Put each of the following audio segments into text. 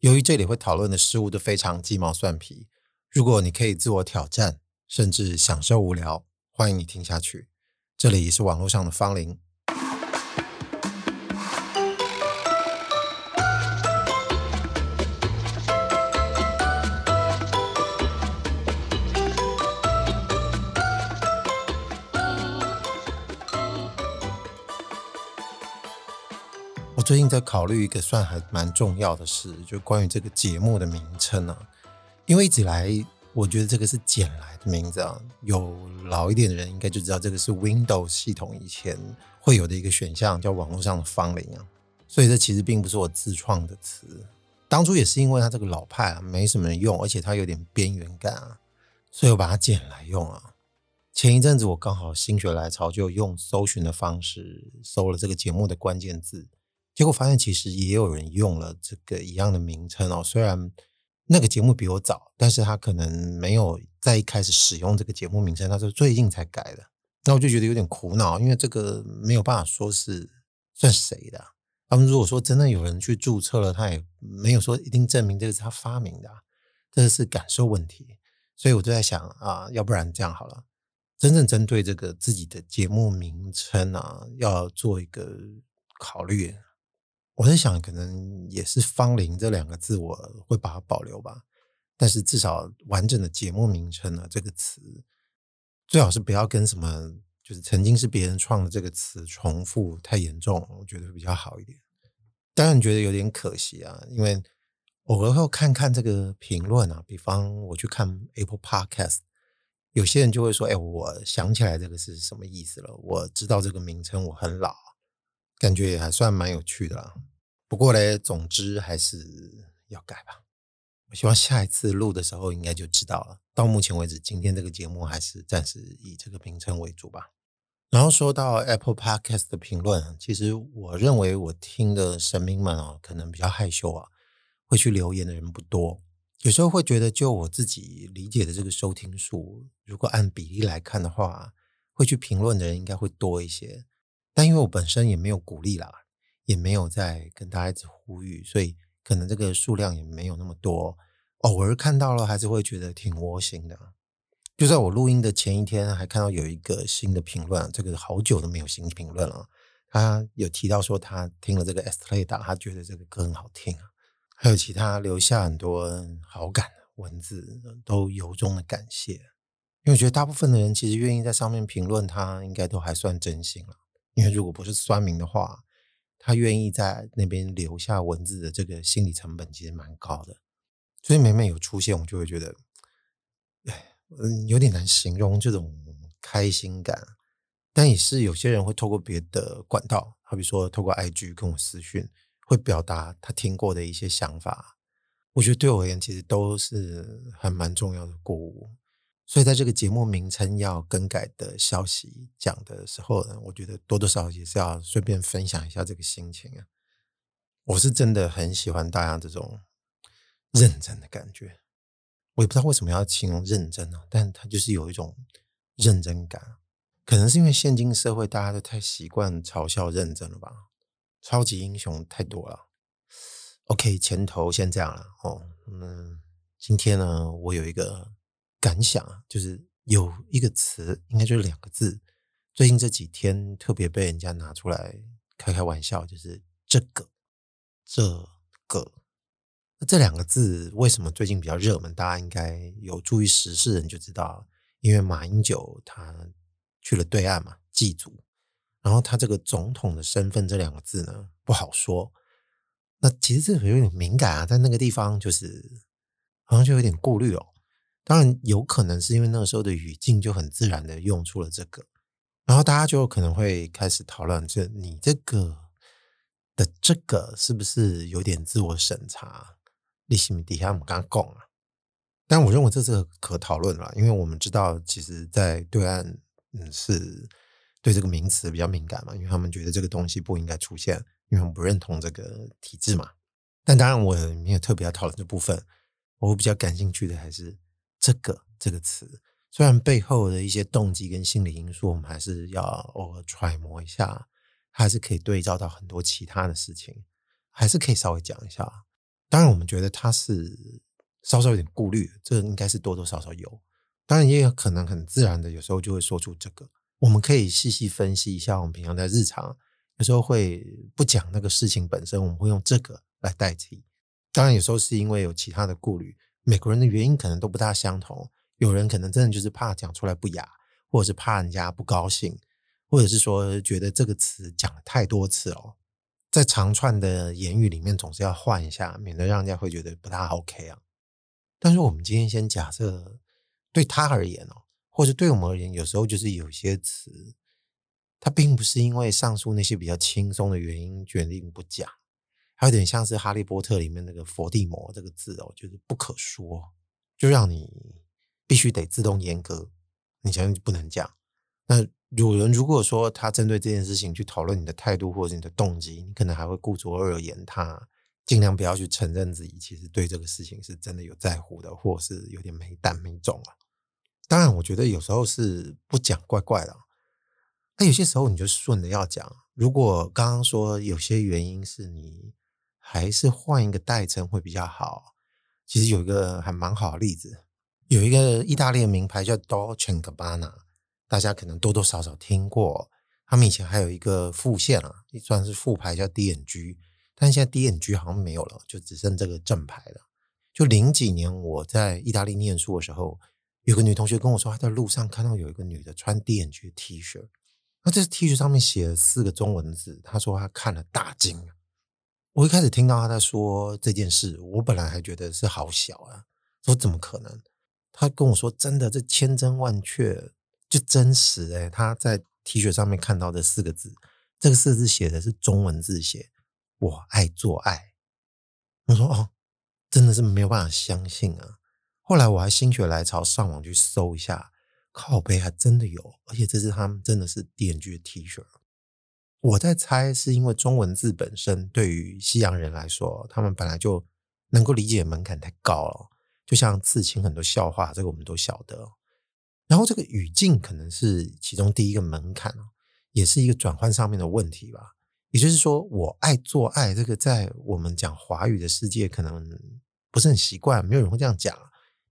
由于这里会讨论的事物都非常鸡毛蒜皮，如果你可以自我挑战，甚至享受无聊，欢迎你听下去。这里是网络上的方龄。最近在考虑一个算还蛮重要的事，就关于这个节目的名称啊。因为一直来，我觉得这个是捡来的名字啊。有老一点的人应该就知道，这个是 Windows 系统以前会有的一个选项，叫网络上的芳邻啊。所以这其实并不是我自创的词，当初也是因为它这个老派啊，没什么人用，而且它有点边缘感啊，所以我把它捡来用啊。前一阵子我刚好心血来潮，就用搜寻的方式搜了这个节目的关键字。结果发现，其实也有人用了这个一样的名称哦。虽然那个节目比我早，但是他可能没有在一开始使用这个节目名称，他是最近才改的。那我就觉得有点苦恼，因为这个没有办法说是算谁的。他们如果说真的有人去注册了，他也没有说一定证明这个是他发明的，这是感受问题。所以我就在想啊，要不然这样好了，真正针对这个自己的节目名称啊，要做一个考虑。我在想，可能也是“芳龄”这两个字，我会把它保留吧。但是至少完整的节目名称呢，这个词最好是不要跟什么就是曾经是别人创的这个词重复太严重，我觉得会比较好一点。当然觉得有点可惜啊，因为偶尔会看看这个评论啊，比方我去看 Apple Podcast，有些人就会说：“哎，我想起来这个是什么意思了，我知道这个名称，我很老。”感觉也还算蛮有趣的啦。不过嘞，总之还是要改吧。我希望下一次录的时候应该就知道了。到目前为止，今天这个节目还是暂时以这个名称为主吧。然后说到 Apple Podcast 的评论，其实我认为我听的神明们啊，可能比较害羞啊，会去留言的人不多。有时候会觉得，就我自己理解的这个收听数，如果按比例来看的话，会去评论的人应该会多一些。但因为我本身也没有鼓励啦。也没有在跟大家一直呼吁，所以可能这个数量也没有那么多。偶尔看到了，还是会觉得挺窝心的。就在我录音的前一天，还看到有一个新的评论，这个好久都没有新评论了。他有提到说他听了这个 Estrella，他觉得这个歌很好听啊。还有其他留下很多好感文字，都由衷的感谢。因为我觉得大部分的人其实愿意在上面评论，他应该都还算真心了。因为如果不是酸民的话，他愿意在那边留下文字的这个心理成本其实蛮高的，所以每每有出现，我就会觉得，哎，嗯，有点难形容这种开心感。但也是有些人会透过别的管道，好比说透过 IG 跟我私讯，会表达他听过的一些想法。我觉得对我而言，其实都是还蛮重要的鼓舞。所以，在这个节目名称要更改的消息讲的时候呢，我觉得多多少少也是要顺便分享一下这个心情啊。我是真的很喜欢大家这种认真的感觉，我也不知道为什么要形容认真啊，但它就是有一种认真感。可能是因为现今社会大家都太习惯嘲笑认真了吧？超级英雄太多了。OK，前头先这样了哦。嗯，今天呢，我有一个。感想啊，就是有一个词，应该就是两个字，最近这几天特别被人家拿出来开开玩笑，就是这个这个。那这两个字为什么最近比较热门？大家应该有注意时事的人就知道，因为马英九他去了对岸嘛，祭祖，然后他这个总统的身份这两个字呢不好说。那其实这个有点敏感啊，在那个地方就是好像就有点顾虑哦。当然有可能是因为那个时候的语境就很自然的用出了这个，然后大家就可能会开始讨论，这你这个的这个是不是有点自我审查？利息米底下我们刚刚讲啊，但我认为这是可讨论了，因为我们知道，其实，在对岸，嗯，是对这个名词比较敏感嘛，因为他们觉得这个东西不应该出现，因为他们不认同这个体制嘛。但当然，我没有特别要讨论这部分，我比较感兴趣的还是。这个这个词，虽然背后的一些动机跟心理因素，我们还是要偶尔揣摩一下，还是可以对照到很多其他的事情，还是可以稍微讲一下。当然，我们觉得他是稍稍有点顾虑，这个应该是多多少少有。当然，也有可能很自然的，有时候就会说出这个。我们可以细细分析一下，我们平常在日常有时候会不讲那个事情本身，我们会用这个来代替。当然，有时候是因为有其他的顾虑，美国人的原因可能都不大相同。有人可能真的就是怕讲出来不雅，或者是怕人家不高兴，或者是说觉得这个词讲了太多次哦。在长串的言语里面，总是要换一下，免得让人家会觉得不大 OK 啊。但是我们今天先假设，对他而言哦，或者对我们而言，有时候就是有些词，它并不是因为上述那些比较轻松的原因决定不讲，还有点像是《哈利波特》里面那个佛地魔这个字哦，就是不可说，就让你必须得自动阉割，你想不能讲。那有人如果说他针对这件事情去讨论你的态度或者你的动机，你可能还会顾左而言他，尽量不要去承认自己其实对这个事情是真的有在乎的，或是有点没胆没种啊。当然，我觉得有时候是不讲怪怪的，那有些时候你就顺着要讲。如果刚刚说有些原因是你还是换一个代称会比较好，其实有一个还蛮好的例子，有一个意大利的名牌叫 Dolce & Gabbana。大家可能多多少少听过，他们以前还有一个副线啊，也算是副牌叫 D&G，但现在 D&G 好像没有了，就只剩这个正牌了。就零几年我在意大利念书的时候，有个女同学跟我说，她在路上看到有一个女的穿 D&G 的 T 恤，那这 T 恤上面写了四个中文字，她说她看了大惊。我一开始听到他在说这件事，我本来还觉得是好小啊，说怎么可能？他跟我说真的，这千真万确。就真实诶、他在 T 恤上面看到的四个字，这个四个字写的是中文字写“我爱做爱”。我说哦，真的是没有办法相信啊！后来我还心血来潮上网去搜一下，靠背还真的有，而且这是他们真的是 D&G 的 T 恤。我在猜是因为中文字本身对于西洋人来说，他们本来就能够理解门槛太高了，就像刺青很多笑话，这个我们都晓得。然后这个语境可能是其中第一个门槛，也是一个转换上面的问题吧。也就是说，我爱做爱，这个在我们讲华语的世界可能不是很习惯，没有人会这样讲。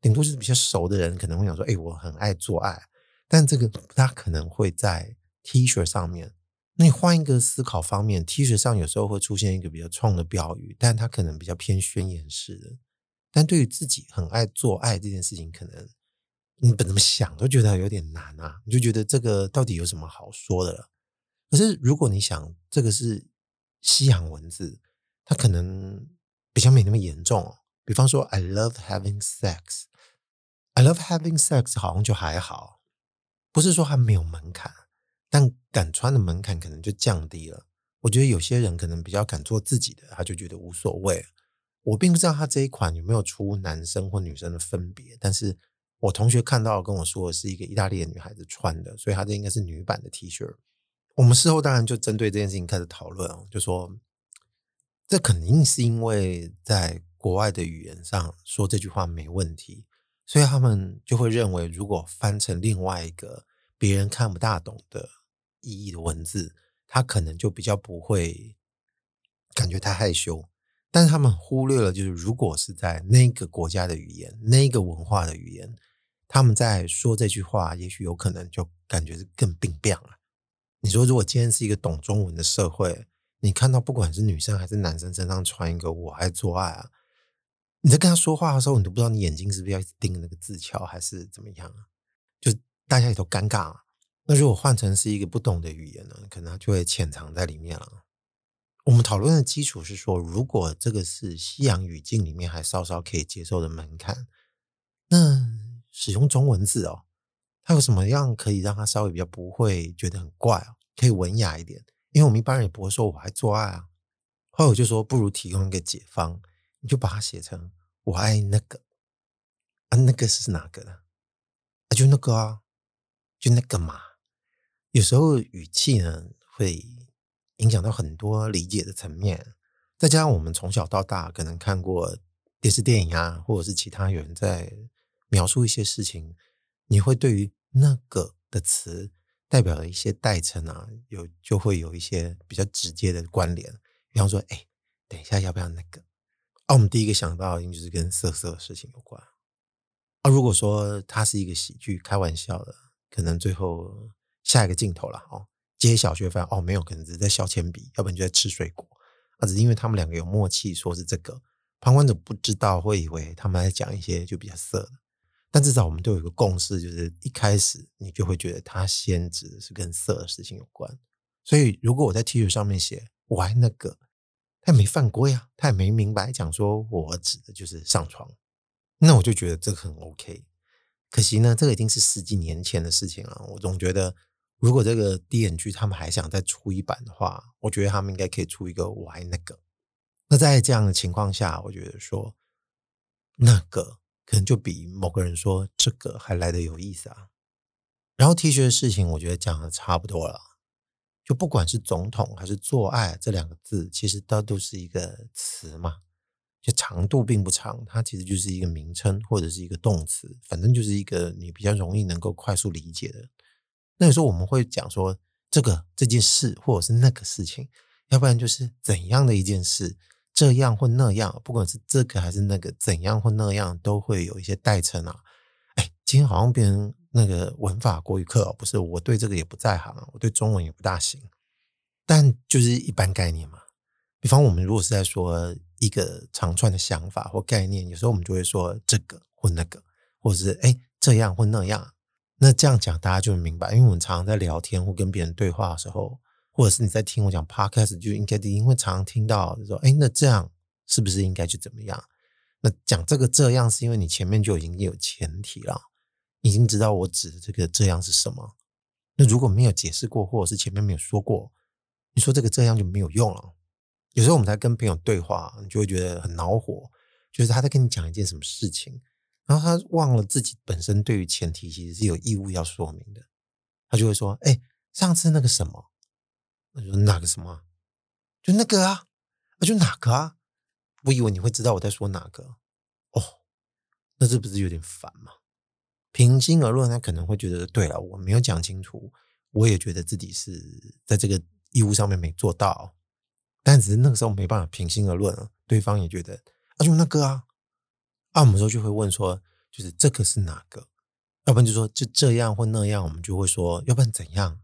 顶多就是比较熟的人可能会讲说：“哎，我很爱做爱。”但这个不大可能会在 T 恤上面。那你换一个思考方面，T 恤上有时候会出现一个比较冲的标语，但它可能比较偏宣言式的。但对于自己很爱做爱这件事情，可能。你不怎么想都觉得有点难啊，你就觉得这个到底有什么好说的了？可是如果你想这个是西洋文字，它可能比较没那么严重。比方说，I love having sex，I love having sex 好像就还好，不是说它没有门槛，但敢穿的门槛可能就降低了。我觉得有些人可能比较敢做自己的，他就觉得无所谓。我并不知道他这一款有没有出男生或女生的分别，但是。我同学看到跟我说的是一个意大利的女孩子穿的，所以她这应该是女版的 T 恤。我们事后当然就针对这件事情开始讨论，就说这肯定是因为在国外的语言上说这句话没问题，所以他们就会认为，如果翻成另外一个别人看不大懂的意义的文字，他可能就比较不会感觉太害羞。但是他们忽略了，就是如果是在那个国家的语言、那个文化的语言。他们在说这句话，也许有可能就感觉是更病变了。你说，如果今天是一个懂中文的社会，你看到不管是女生还是男生身上穿一个“我爱做爱”啊，你在跟他说话的时候，你都不知道你眼睛是不是要盯那个字条，还是怎么样啊？就大家也都尴尬啊。那如果换成是一个不懂的语言呢，可能就会潜藏在里面了。我们讨论的基础是说，如果这个是西洋语境里面还稍稍可以接受的门槛，那。使用中文字哦，它有什么样可以让它稍微比较不会觉得很怪哦，可以文雅一点？因为我们一般人也不会说我爱做爱啊。后来我就说，不如提供一个解方，你就把它写成我爱那个啊，那个是哪个呢？啊，就那个啊，就那个嘛。有时候语气呢会影响到很多理解的层面，再加上我们从小到大可能看过电视电影啊，或者是其他有人在。描述一些事情，你会对于那个的词代表的一些代称啊，有就会有一些比较直接的关联。比方说，哎，等一下要不要那个？啊，我们第一个想到应该是跟色色的事情有关。啊，如果说它是一个喜剧，开玩笑的，可能最后下一个镜头了哦，揭晓就会发现哦，没有，可能只是在削铅笔，要不然就在吃水果。啊，只是因为他们两个有默契，说是这个，旁观者不知道，会以为他们在讲一些就比较色的。但至少我们都有一个共识，就是一开始你就会觉得他先指的是跟色的事情有关。所以如果我在 T 恤上面写我爱那个。他也没犯规啊，他也没明白讲说我指的就是上床，那我就觉得这个很 OK。可惜呢，这个已经是十几年前的事情了。我总觉得，如果这个 D N G 他们还想再出一版的话，我觉得他们应该可以出一个我爱那个。那在这样的情况下，我觉得说那个可能就比某个人说这个还来得有意思啊。然后 T 恤的事情，我觉得讲的差不多了。就不管是总统还是做爱这两个字，其实它都是一个词嘛，就长度并不长，它其实就是一个名称或者是一个动词，反正就是一个你比较容易能够快速理解的。那有时候我们会讲说这个这件事或者是那个事情，要不然就是怎样的一件事，这样或那样，不管是这个还是那个，怎样或那样都会有一些代称啊。哎，今天好像变成。那个文法国语课哦，不是，我对这个也不在行，我对中文也不大行，但就是一般概念嘛。比方我们如果是在说一个长串的想法或概念，有时候我们就会说这个或那个，或者是哎这样或那样。那这样讲大家就明白，因为我们常常在聊天或跟别人对话的时候，或者是你在听我讲 podcast，就应该因为常常听到说哎那这样是不是应该就怎么样？那讲这个这样是因为你前面就已经有前提了。已经知道我指的这个这样是什么。那如果没有解释过，或者是前面没有说过，你说这个这样就没有用了。有时候我们在跟朋友对话，你就会觉得很恼火，就是他在跟你讲一件什么事情，然后他忘了自己本身对于前提其实是有义务要说明的。他就会说：“哎，上次那个什么？”我说：“哪个什么？就那个啊，就哪个啊？我以为你会知道我在说哪个。哦，那这不是有点烦吗？”平心而论，他可能会觉得，对了，我没有讲清楚，我也觉得自己是在这个义务上面没做到，但只是那个时候没办法平心而论，对方也觉得啊，就那个啊，啊，我们时候就会问说，就是这个是哪个？要不然就说就这样或那样，我们就会说，要不然怎样？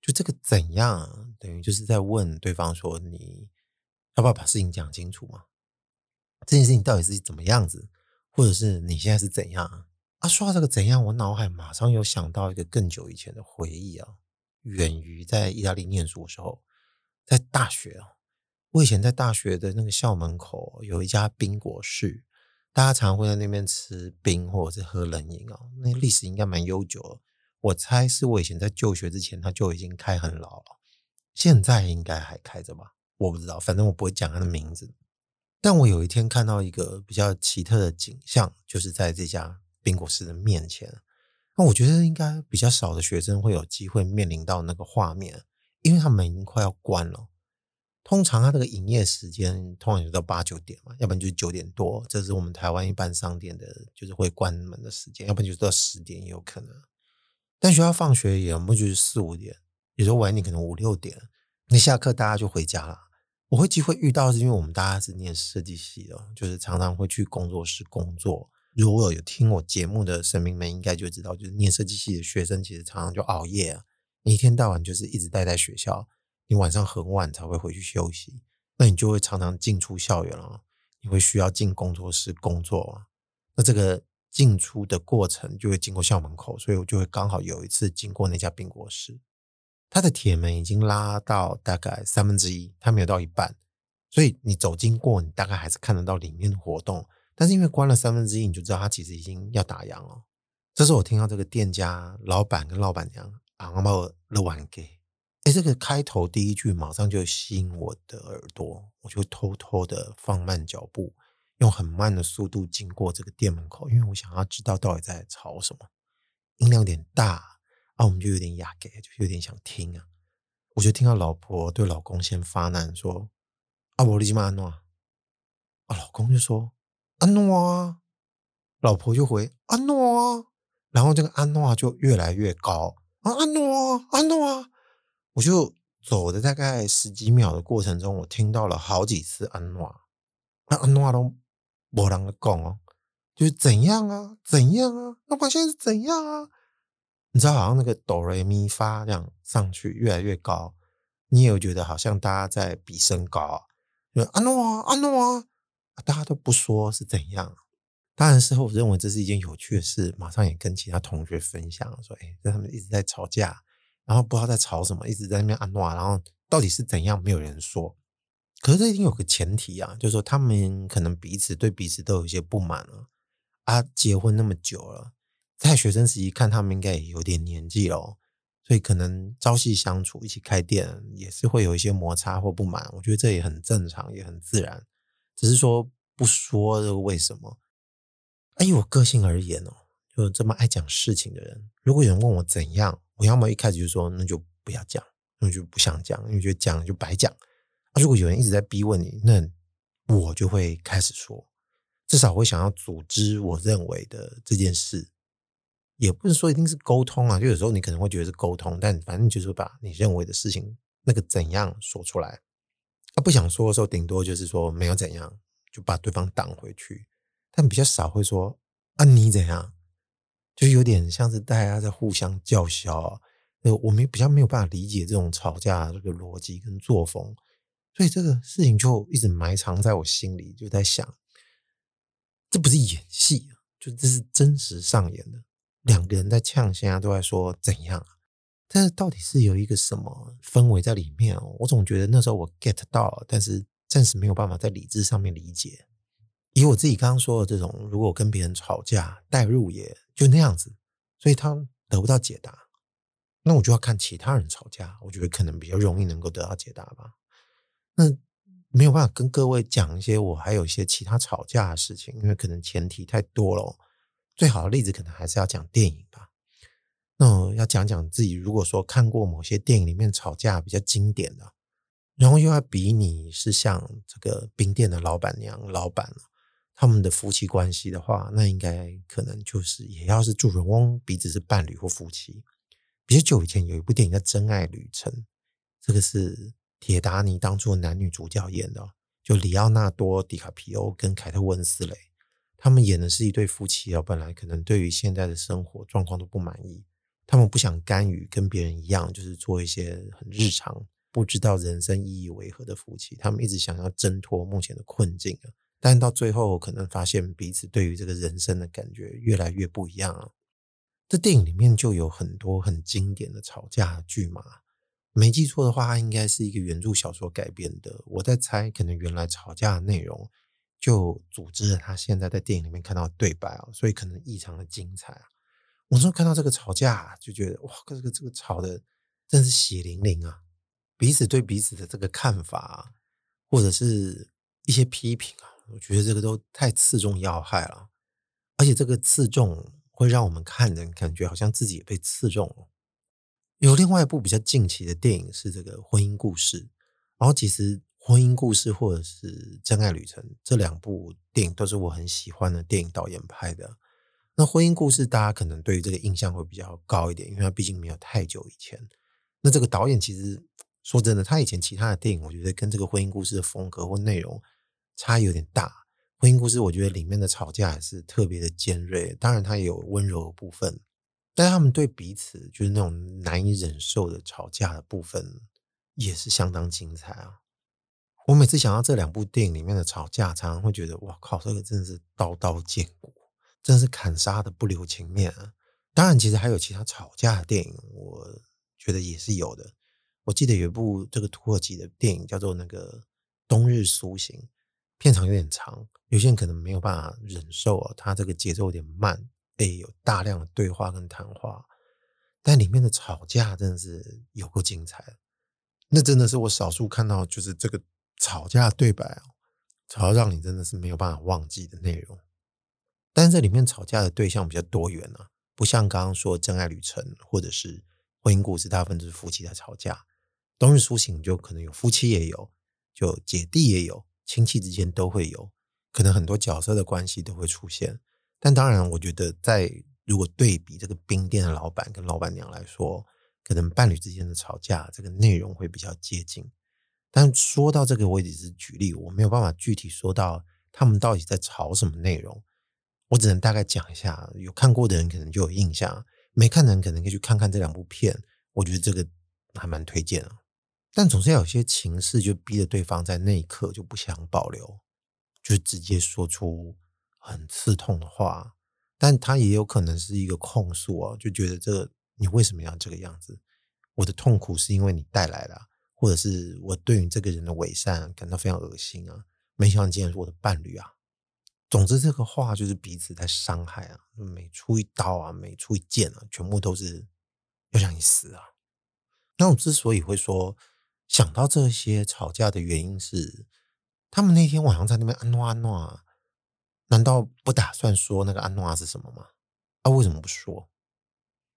就这个怎样，等于就是在问对方说，你要不要把事情讲清楚嘛？这件事情到底是怎么样子，或者是你现在是怎样？啊，说到这个怎样，我脑海马上有想到一个更久以前的回忆啊，远于在意大利念书的时候，在大学啊，我以前在大学的那个校门口有一家冰果室，大家常会在那边吃冰或者是喝冷饮哦，那历史应该蛮悠久的，我猜是我以前在就学之前他就已经开很老了，现在应该还开着吧？我不知道，反正我不会讲他的名字。但我有一天看到一个比较奇特的景象，就是在这家。冰果室的面前，那我觉得应该比较少的学生会有机会面临到那个画面，因为他们已经快要关了。通常他这个营业时间通常就到八九点嘛，要不然就是九点多，这是我们台湾一般商店的，就是会关门的时间，要不然就是到十点也有可能。但学校放学也不就是四五点，有时候晚点可能五六点，你下课大家就回家了。我会机会遇到是因为我们大家是念设计系的，就是常常会去工作室工作。如果有听我节目的神明们，应该就知道，就是念设计系的学生，其实常常就熬夜啊。你一天到晚就是一直待在学校，你晚上很晚才会回去休息，那你就会常常进出校园了。你会需要进工作室工作啊。那这个进出的过程就会经过校门口，所以我就会刚好有一次经过那家冰果室，它的铁门已经拉到大概三分之一，它没有到一半，所以你走经过，你大概还是看得到里面的活动。但是因为关了三分之一，你就知道他其实已经要打烊了。这时候我听到这个店家老板跟老板娘昂冒了碗给，哎，这个开头第一句马上就吸引我的耳朵，我就偷偷的放慢脚步，用很慢的速度经过这个店门口，因为我想要知道到底在吵什么，音量有点大啊，我们就有点哑给，就有点想听啊。我就听到老婆对老公先发难说：“阿伯利基曼诺。”啊，老公就说。安诺啊，老婆就回安诺啊，然后这个安诺就越来越高啊，安诺啊，安诺啊，我就走的大概十几秒的过程中，我听到了好几次安诺，那安诺都没人讲哦，就是怎样啊，怎样啊，那我现在是怎样啊？你知道，好像那个哆来咪发这样上去越来越高，你也有觉得好像大家在比身高？就安诺啊，安诺啊，大家都不说是怎样。当然事后我认为这是一件有趣的事，马上也跟其他同学分享说：“哎，他们一直在吵架，然后不知道在吵什么，一直在那边安诺，然后到底是怎样，没有人说。可是这一定有个前提啊，就是说他们可能彼此对彼此都有一些不满了啊。结婚那么久了，在学生时期看他们应该也有点年纪了，所以可能朝夕相处，一起开店也是会有一些摩擦或不满。我觉得这也很正常，也很自然，只是说不说这个为什么。”以我个性而言哦，就这么爱讲事情的人，如果有人问我怎样，我要么一开始就说那就不要讲，那就不想讲，因为觉得讲就白讲。啊，如果有人一直在逼问你，那我就会开始说，至少会想要组织我认为的这件事，也不是说一定是沟通啊，就有时候你可能会觉得是沟通，但反正就是把你认为的事情那个怎样说出来。他不想说的时候，顶多就是说没有怎样，就把对方挡回去。但比较少会说啊，你怎样？就有点像是大家在互相叫嚣啊。我们比较没有办法理解这种吵架这个逻辑跟作风，所以这个事情就一直埋藏在我心里，就在想，这不是演戏啊，就这是真实上演的。两个人在呛，现在都在说怎样，但是到底是有一个什么氛围在里面哦？我总觉得那时候我 get 到了，但是暂时没有办法在理智上面理解。以我自己刚刚说的这种，如果跟别人吵架，代入也就那样子，所以他得不到解答，那我就要看其他人吵架，我觉得可能比较容易能够得到解答吧。那没有办法跟各位讲一些我还有一些其他吵架的事情，因为可能前提太多了。最好的例子可能还是要讲电影吧。那要讲讲自己，如果说看过某些电影里面吵架比较经典的，然后又要比你是像这个冰店的老板娘、老板他们的夫妻关系的话，那应该可能就是也要是主人翁彼此是伴侣或夫妻。比较久以前有一部电影叫《真爱旅程》，这个是铁达尼当初男女主角演的，就里奥纳多·迪卡皮欧跟凯特·温斯蕾，他们演的是一对夫妻啊。本来可能对于现在的生活状况都不满意，他们不想甘于跟别人一样，就是做一些很日常、不知道人生意义为何的夫妻。他们一直想要挣脱目前的困境啊。但到最后，可能发现彼此对于这个人生的感觉越来越不一样了。这电影里面就有很多很经典的吵架剧嘛，没记错的话，它应该是一个原著小说改编的。我在猜，可能原来吵架的内容就组织了他现在在电影里面看到的对白啊，所以可能异常的精彩啊。我说看到这个吵架，就觉得哇，这个这个吵的真是血淋淋啊！彼此对彼此的这个看法，或者是一些批评啊。我觉得这个都太刺中要害了，而且这个刺中会让我们看人感觉好像自己也被刺中了。有另外一部比较近期的电影是这个《婚姻故事》，然后其实《婚姻故事》或者是《真爱旅程》这两部电影都是我很喜欢的电影导演拍的。那《婚姻故事》大家可能对于这个印象会比较高一点，因为它毕竟没有太久以前。那这个导演其实说真的，他以前其他的电影，我觉得跟这个《婚姻故事》的风格或内容。差异有点大，婚姻故事我觉得里面的吵架还是特别的尖锐，当然它也有温柔的部分，但他们对彼此就是那种难以忍受的吵架的部分也是相当精彩啊！我每次想到这两部电影里面的吵架，常常会觉得哇靠，这个真的是刀刀见骨，真是砍杀的不留情面啊！当然，其实还有其他吵架的电影，我觉得也是有的。我记得有一部这个土耳其的电影叫做那个《冬日苏醒》。片长有点长，有些人可能没有办法忍受啊，它这个节奏有点慢，哎，有大量的对话跟谈话，但里面的吵架真的是有够精彩，那真的是我少数看到就是这个吵架对白哦，吵到让你真的是没有办法忘记的内容。但是这里面吵架的对象比较多元啊，不像刚刚说《真爱旅程》或者是婚姻故事，大部分都是夫妻在吵架，《冬日苏醒》就可能有夫妻也有，就姐弟也有。亲戚之间都会有，可能很多角色的关系都会出现。但当然，我觉得在如果对比这个冰店的老板跟老板娘来说，可能伴侣之间的吵架这个内容会比较接近。但说到这个，我也只是举例，我没有办法具体说到他们到底在吵什么内容。我只能大概讲一下，有看过的人可能就有印象，没看的人可能可以去看看这两部片。我觉得这个还蛮推荐的。但总是要有些情势，就逼着对方在那一刻就不想保留，就直接说出很刺痛的话。但他也有可能是一个控诉啊，就觉得这个你为什么要这个样子？我的痛苦是因为你带来的，或者是我对于这个人的伪善感到非常恶心啊！没想到你竟然是我的伴侣啊！总之，这个话就是彼此在伤害啊，每出一刀啊，每出一剑啊，全部都是要让你死啊！那我之所以会说想到这些吵架的原因是，他们那天晚上在那边安诺安诺。难道不打算说那个安诺是什么吗？啊，为什么不说？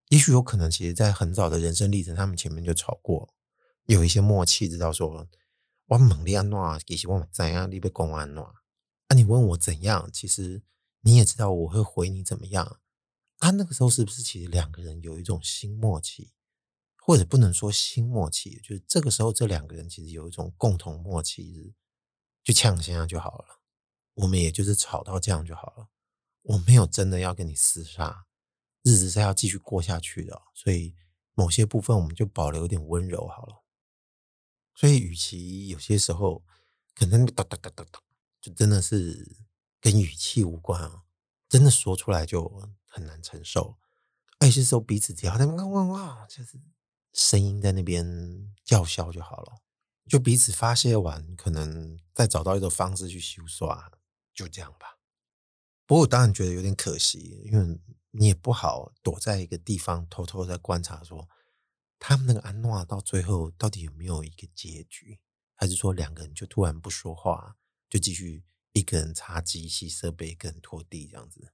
也许有可能，其实，在很早的人生历程，他们前面就吵过，有一些默契，知道说，我猛力安诺，其实我怎样，你被公安诺啊？你问我怎样，其实你也知道我会回你怎么样啊？那个时候是不是其实两个人有一种新默契，或者不能说新默契，就是这个时候这两个人其实有一种共同默契，就呛一下就好了。我们也就是吵到这样就好了，我没有真的要跟你厮杀，日子是要继续过下去的，所以某些部分我们就保留一点温柔好了。所以，与其有些时候可能哒哒哒哒哒，就真的是跟语气无关啊，真的说出来就很难承受。爱是时候彼此只要在那哇哇，就是声音在那边叫嚣就好了，就彼此发泄完，可能再找到一种方式去修刷。就这样吧。不过我当然觉得有点可惜，因为你也不好躲在一个地方偷偷在观察，说他们那个安诺到最后到底有没有一个结局，还是说两个人就突然不说话，就继续一个人擦机器设备，一个人拖地这样子。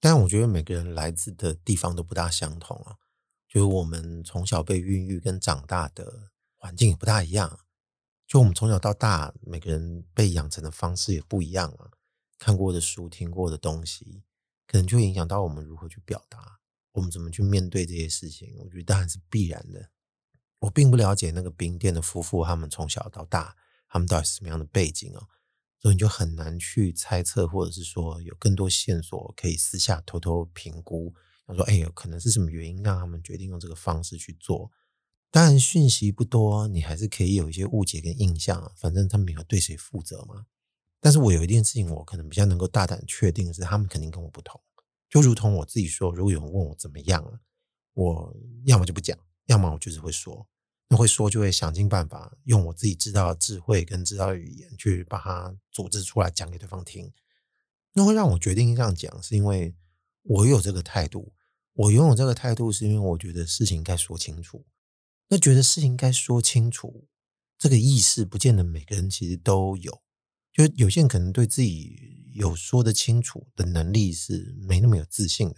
但我觉得每个人来自的地方都不大相同啊，就是我们从小被孕育跟长大的环境也不大一样。就我们从小到大，每个人被养成的方式也不一样啊。看过的书、听过的东西，可能就影响到我们如何去表达，我们怎么去面对这些事情。我觉得当然是必然的。我并不了解那个冰店的夫妇，他们从小到大，他们到底是什么样的背景啊？所以你就很难去猜测，或者是说有更多线索可以私下偷偷评估。他说：“哎呦，可能是什么原因让他们决定用这个方式去做？”当然，讯息不多，你还是可以有一些误解跟印象。反正他们没有对谁负责嘛。但是我有一件事情，我可能比较能够大胆确定的是，他们肯定跟我不同。就如同我自己说，如果有人问我怎么样了，我要么就不讲，要么我就是会说。那会说就会想尽办法，用我自己知道的智慧跟知道的语言去把它组织出来讲给对方听。那会让我决定这样讲，是因为我有这个态度。我拥有这个态度，是因为我觉得事情该说清楚。那觉得事情该说清楚，这个意识不见得每个人其实都有。就有些人可能对自己有说得清楚的能力是没那么有自信的，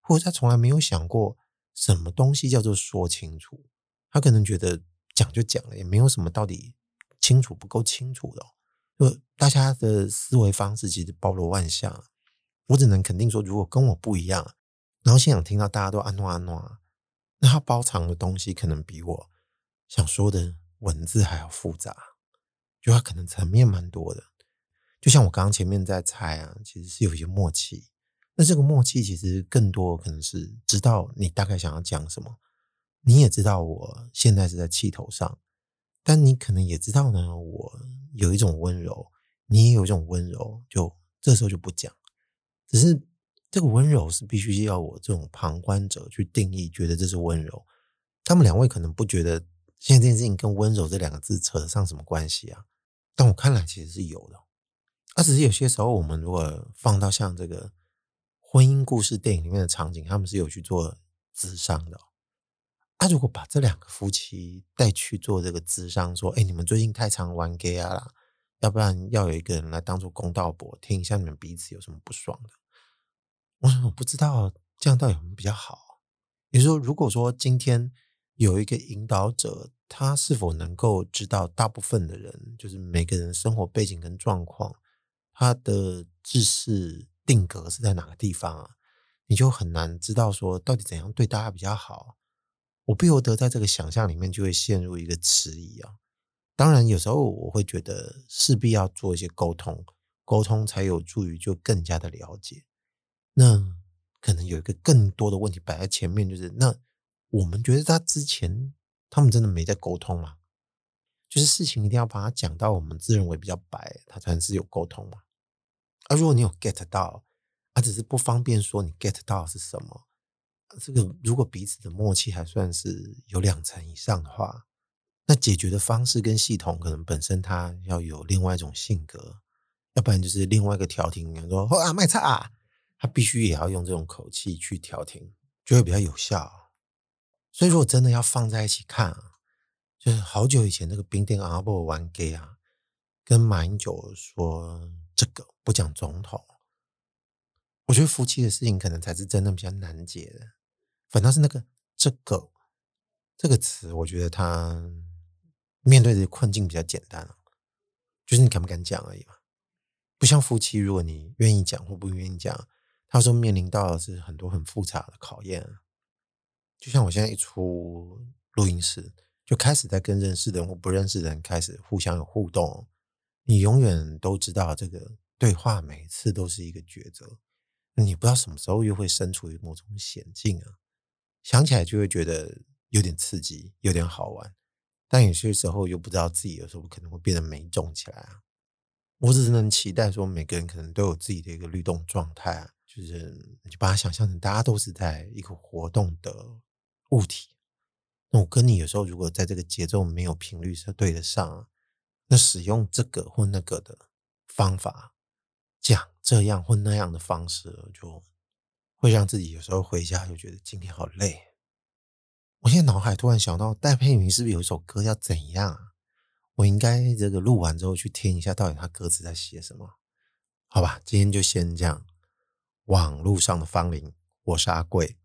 或者他从来没有想过什么东西叫做说清楚。他可能觉得讲就讲了，也没有什么到底清楚不够清楚的。就大家的思维方式其实包罗万象。我只能肯定说，如果跟我不一样，然后现场听到大家都安诺安诺。那他包藏的东西可能比我想说的文字还要复杂，就他可能层面蛮多的。就像我刚刚前面在猜啊，其实是有一些默契。那这个默契其实更多可能是知道你大概想要讲什么，你也知道我现在是在气头上，但你可能也知道呢，我有一种温柔，你也有一种温柔，就这时候就不讲，只是。这个温柔是必须要我这种旁观者去定义，觉得这是温柔。他们两位可能不觉得现在这件事情跟温柔这两个字扯得上什么关系啊？但我看来其实是有的。那只是有些时候，我们如果放到像这个婚姻故事电影里面的场景，他们是有去做咨商的。他如果把这两个夫妻带去做这个咨商，说：“哎，你们最近太常玩 gay 啊啦，要不然要有一个人来当做公道伯，听一下你们彼此有什么不爽的。”我说我不知道这样到底有比较好。也就是说，如果说今天有一个引导者，他是否能够知道大部分的人，就是每个人生活背景跟状况，他的知识定格是在哪个地方啊？你就很难知道说到底怎样对大家比较好。我不由得在这个想象里面就会陷入一个迟疑啊。当然，有时候我会觉得势必要做一些沟通。沟通才有助于就更加的了解。那可能有一个更多的问题摆在前面，就是那我们觉得他之前他们真的没在沟通吗？就是事情一定要把它讲到我们自认为比较白，他才是有沟通嘛。而如果你有 get 到，他只是不方便说你 get 到是什么。这个如果彼此的默契还算是有两层以上的话，那解决的方式跟系统可能本身它要有另外一种性格，要不然就是另外一个调停，你说啊卖差啊，他必须也要用这种口气去调停，就会比较有效。所以如果真的要放在一起看啊，就是好久以前那个冰店阿伯玩 gay 啊，跟马英九说这个不讲总统，我觉得夫妻的事情可能才是真的比较难解的。反倒是那个这个这个词，我觉得他面对的困境比较简单啊，就是你敢不敢讲而已嘛。不像夫妻，如果你愿意讲或不愿意讲，他说面临到的是很多很复杂的考验。就像我现在一出录音室，就开始在跟认识的人或不认识的人开始互相有互动，你永远都知道这个对话每次都是一个抉择，你不知道什么时候又会身处于某种险境啊。想起来就会觉得有点刺激，有点好玩，但有些时候又不知道自己有时候可能会变得没重起来啊。我只能期待说，每个人可能都有自己的一个律动状态啊，就是你就把它想象成大家都是在一个活动的物体。那我跟你有时候如果在这个节奏没有频率是对得上，那使用这个或那个的方法，讲这样或那样的方式就。会让自己有时候回家就觉得今天好累。我现在脑海突然想到戴佩妮是不是有一首歌叫怎样？我应该这个录完之后去听一下，到底他歌词在写什么？好吧，今天就先这样。网路上的芳龄，我是阿贵，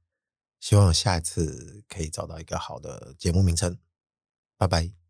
希望下一次可以找到一个好的节目名称。拜拜。